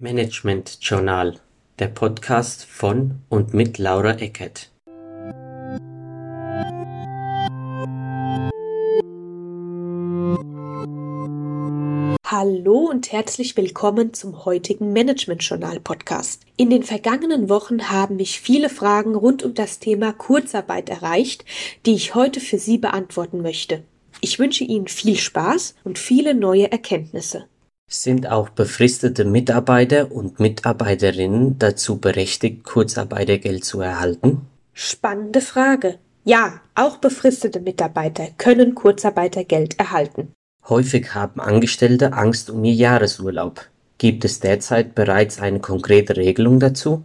Management Journal, der Podcast von und mit Laura Eckert. Hallo und herzlich willkommen zum heutigen Management Journal Podcast. In den vergangenen Wochen haben mich viele Fragen rund um das Thema Kurzarbeit erreicht, die ich heute für Sie beantworten möchte. Ich wünsche Ihnen viel Spaß und viele neue Erkenntnisse. Sind auch befristete Mitarbeiter und Mitarbeiterinnen dazu berechtigt, Kurzarbeitergeld zu erhalten? Spannende Frage. Ja, auch befristete Mitarbeiter können Kurzarbeitergeld erhalten. Häufig haben Angestellte Angst um ihr Jahresurlaub. Gibt es derzeit bereits eine konkrete Regelung dazu?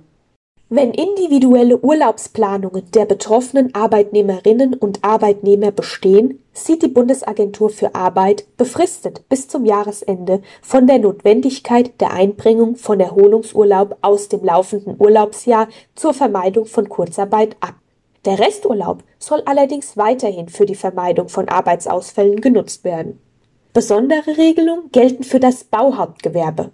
Wenn individuelle Urlaubsplanungen der betroffenen Arbeitnehmerinnen und Arbeitnehmer bestehen, sieht die Bundesagentur für Arbeit befristet bis zum Jahresende von der Notwendigkeit der Einbringung von Erholungsurlaub aus dem laufenden Urlaubsjahr zur Vermeidung von Kurzarbeit ab. Der Resturlaub soll allerdings weiterhin für die Vermeidung von Arbeitsausfällen genutzt werden. Besondere Regelungen gelten für das Bauhauptgewerbe.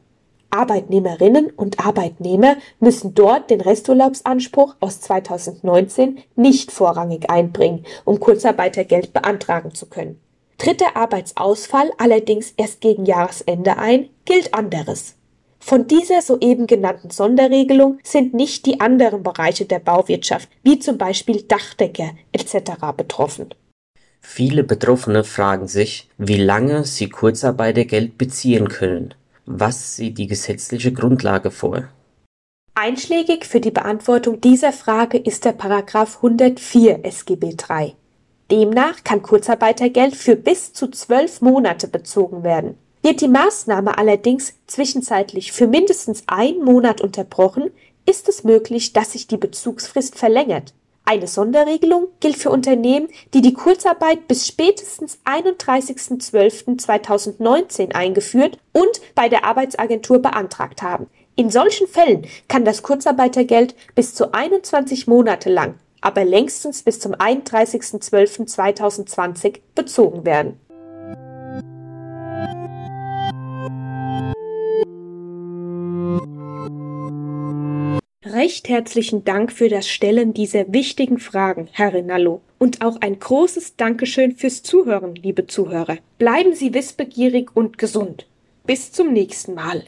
Arbeitnehmerinnen und Arbeitnehmer müssen dort den Resturlaubsanspruch aus 2019 nicht vorrangig einbringen, um Kurzarbeitergeld beantragen zu können. Tritt der Arbeitsausfall allerdings erst gegen Jahresende ein, gilt anderes. Von dieser soeben genannten Sonderregelung sind nicht die anderen Bereiche der Bauwirtschaft, wie zum Beispiel Dachdecker etc. betroffen. Viele Betroffene fragen sich, wie lange sie Kurzarbeitergeld beziehen können. Was sieht die gesetzliche Grundlage vor? Einschlägig für die Beantwortung dieser Frage ist der Paragraph 104 SGB III. Demnach kann Kurzarbeitergeld für bis zu zwölf Monate bezogen werden. Wird die Maßnahme allerdings zwischenzeitlich für mindestens einen Monat unterbrochen, ist es möglich, dass sich die Bezugsfrist verlängert. Eine Sonderregelung gilt für Unternehmen, die die Kurzarbeit bis spätestens 31.12.2019 eingeführt und bei der Arbeitsagentur beantragt haben. In solchen Fällen kann das Kurzarbeitergeld bis zu 21 Monate lang, aber längstens bis zum 31.12.2020 bezogen werden. Recht herzlichen Dank für das Stellen dieser wichtigen Fragen, Herr Rinallo. Und auch ein großes Dankeschön fürs Zuhören, liebe Zuhörer. Bleiben Sie wissbegierig und gesund. Bis zum nächsten Mal.